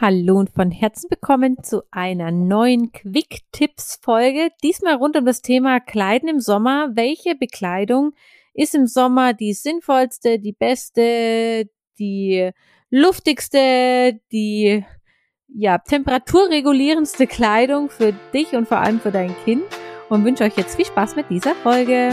Hallo und von Herzen willkommen zu einer neuen Quick-Tipps-Folge. Diesmal rund um das Thema Kleiden im Sommer. Welche Bekleidung ist im Sommer die sinnvollste, die beste, die luftigste, die ja, temperaturregulierendste Kleidung für dich und vor allem für dein Kind? Und wünsche euch jetzt viel Spaß mit dieser Folge.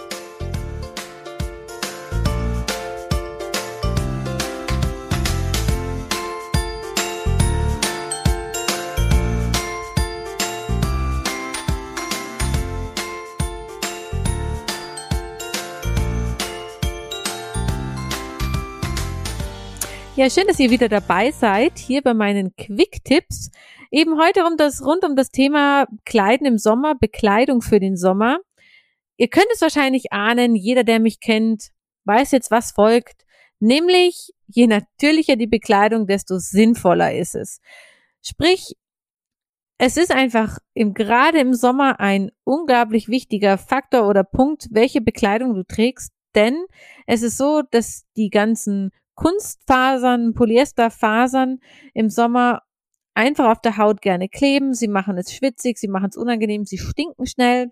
Ja, schön, dass ihr wieder dabei seid, hier bei meinen Quick-Tipps. Eben heute um das, rund um das Thema Kleiden im Sommer, Bekleidung für den Sommer. Ihr könnt es wahrscheinlich ahnen, jeder, der mich kennt, weiß jetzt, was folgt. Nämlich, je natürlicher die Bekleidung, desto sinnvoller ist es. Sprich, es ist einfach im, gerade im Sommer ein unglaublich wichtiger Faktor oder Punkt, welche Bekleidung du trägst, denn es ist so, dass die ganzen Kunstfasern, Polyesterfasern im Sommer einfach auf der Haut gerne kleben. Sie machen es schwitzig, sie machen es unangenehm, sie stinken schnell.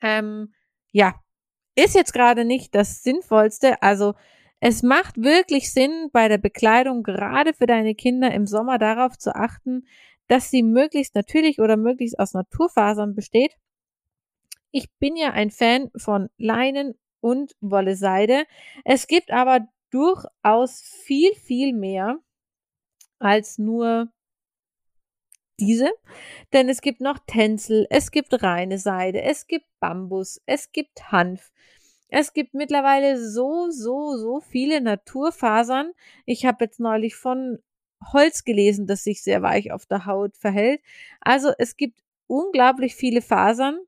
Ähm, ja, ist jetzt gerade nicht das Sinnvollste. Also es macht wirklich Sinn, bei der Bekleidung gerade für deine Kinder im Sommer darauf zu achten, dass sie möglichst natürlich oder möglichst aus Naturfasern besteht. Ich bin ja ein Fan von Leinen und Wolle-Seide. Es gibt aber durchaus viel, viel mehr als nur diese. Denn es gibt noch Tänzel, es gibt reine Seide, es gibt Bambus, es gibt Hanf. Es gibt mittlerweile so, so, so viele Naturfasern. Ich habe jetzt neulich von Holz gelesen, das sich sehr weich auf der Haut verhält. Also es gibt unglaublich viele Fasern.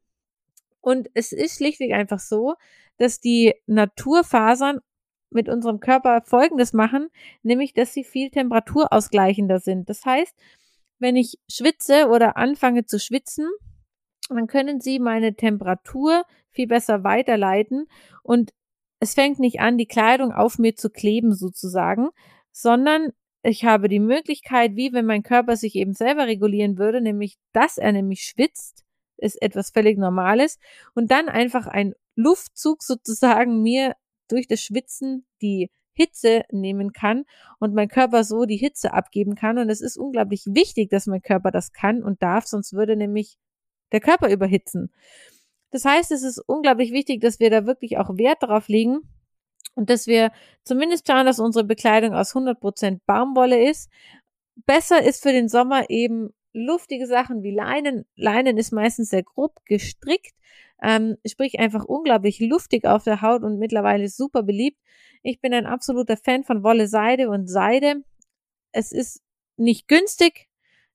Und es ist schlichtweg einfach so, dass die Naturfasern mit unserem Körper Folgendes machen, nämlich, dass sie viel temperaturausgleichender sind. Das heißt, wenn ich schwitze oder anfange zu schwitzen, dann können sie meine Temperatur viel besser weiterleiten und es fängt nicht an, die Kleidung auf mir zu kleben sozusagen, sondern ich habe die Möglichkeit, wie wenn mein Körper sich eben selber regulieren würde, nämlich, dass er nämlich schwitzt, ist etwas völlig Normales und dann einfach ein Luftzug sozusagen mir durch das Schwitzen die Hitze nehmen kann und mein Körper so die Hitze abgeben kann. Und es ist unglaublich wichtig, dass mein Körper das kann und darf, sonst würde nämlich der Körper überhitzen. Das heißt, es ist unglaublich wichtig, dass wir da wirklich auch Wert darauf legen und dass wir zumindest schauen, dass unsere Bekleidung aus 100% Baumwolle ist. Besser ist für den Sommer eben luftige Sachen wie Leinen. Leinen ist meistens sehr grob gestrickt, ähm, sprich einfach unglaublich luftig auf der Haut und mittlerweile super beliebt. Ich bin ein absoluter Fan von Wolle, Seide und Seide. Es ist nicht günstig,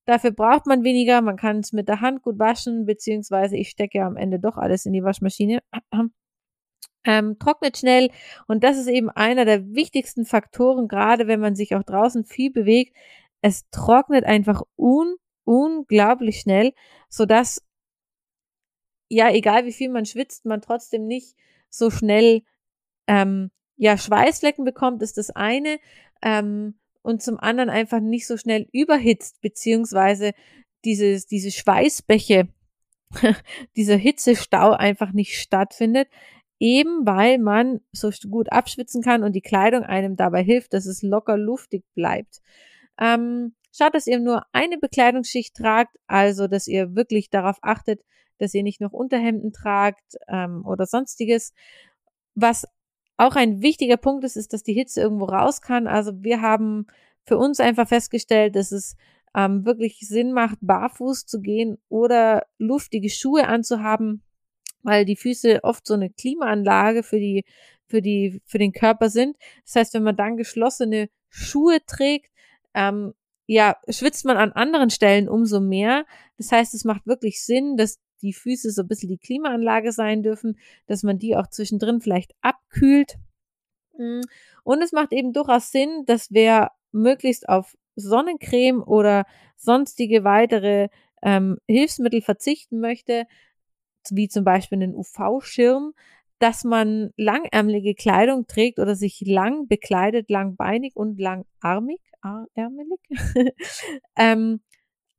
dafür braucht man weniger. Man kann es mit der Hand gut waschen, beziehungsweise ich stecke ja am Ende doch alles in die Waschmaschine. Ähm, trocknet schnell und das ist eben einer der wichtigsten Faktoren, gerade wenn man sich auch draußen viel bewegt. Es trocknet einfach un unglaublich schnell, so dass ja, egal wie viel man schwitzt, man trotzdem nicht so schnell ähm, ja Schweißflecken bekommt, ist das eine. Ähm, und zum anderen einfach nicht so schnell überhitzt, beziehungsweise dieses, diese Schweißbäche, dieser Hitzestau einfach nicht stattfindet, eben weil man so gut abschwitzen kann und die Kleidung einem dabei hilft, dass es locker luftig bleibt. Ähm, Schaut, dass ihr nur eine Bekleidungsschicht tragt, also dass ihr wirklich darauf achtet, dass ihr nicht noch Unterhemden tragt ähm, oder sonstiges. Was auch ein wichtiger Punkt ist, ist, dass die Hitze irgendwo raus kann. Also wir haben für uns einfach festgestellt, dass es ähm, wirklich Sinn macht, barfuß zu gehen oder luftige Schuhe anzuhaben, weil die Füße oft so eine Klimaanlage für die für die, für den Körper sind. Das heißt, wenn man dann geschlossene Schuhe trägt, ähm, ja, schwitzt man an anderen Stellen umso mehr. Das heißt, es macht wirklich Sinn, dass die Füße so ein bisschen die Klimaanlage sein dürfen, dass man die auch zwischendrin vielleicht abkühlt. Mm. Und es macht eben durchaus Sinn, dass wer möglichst auf Sonnencreme oder sonstige weitere ähm, Hilfsmittel verzichten möchte, wie zum Beispiel einen UV-Schirm, dass man langärmelige Kleidung trägt oder sich lang bekleidet, langbeinig und langarmig, ärmelig, ähm,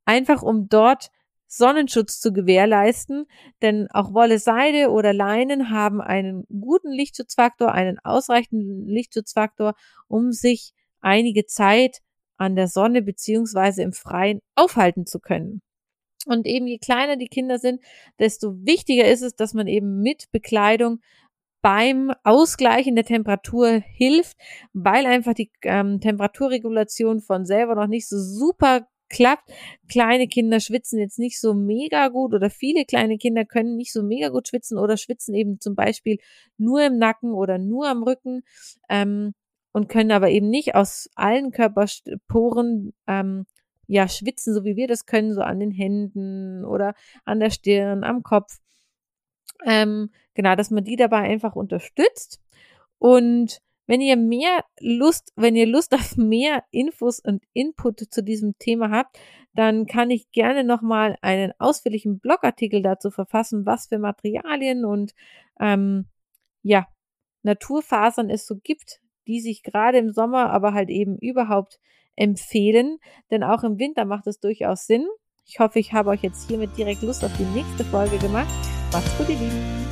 einfach um dort Sonnenschutz zu gewährleisten, denn auch Wolle, Seide oder Leinen haben einen guten Lichtschutzfaktor, einen ausreichenden Lichtschutzfaktor, um sich einige Zeit an der Sonne beziehungsweise im Freien aufhalten zu können. Und eben je kleiner die Kinder sind, desto wichtiger ist es, dass man eben mit Bekleidung beim Ausgleichen der Temperatur hilft, weil einfach die ähm, Temperaturregulation von selber noch nicht so super klappt. Kleine Kinder schwitzen jetzt nicht so mega gut oder viele kleine Kinder können nicht so mega gut schwitzen oder schwitzen eben zum Beispiel nur im Nacken oder nur am Rücken ähm, und können aber eben nicht aus allen Körperporen ähm, ja, schwitzen, so wie wir das können, so an den Händen oder an der Stirn, am Kopf. Ähm, genau, dass man die dabei einfach unterstützt. Und wenn ihr mehr Lust, wenn ihr Lust auf mehr Infos und Input zu diesem Thema habt, dann kann ich gerne nochmal einen ausführlichen Blogartikel dazu verfassen, was für Materialien und ähm, ja, Naturfasern es so gibt, die sich gerade im Sommer, aber halt eben überhaupt empfehlen, denn auch im Winter macht es durchaus Sinn. Ich hoffe, ich habe euch jetzt hiermit direkt Lust auf die nächste Folge gemacht. Macht's gut, ihr Lieben.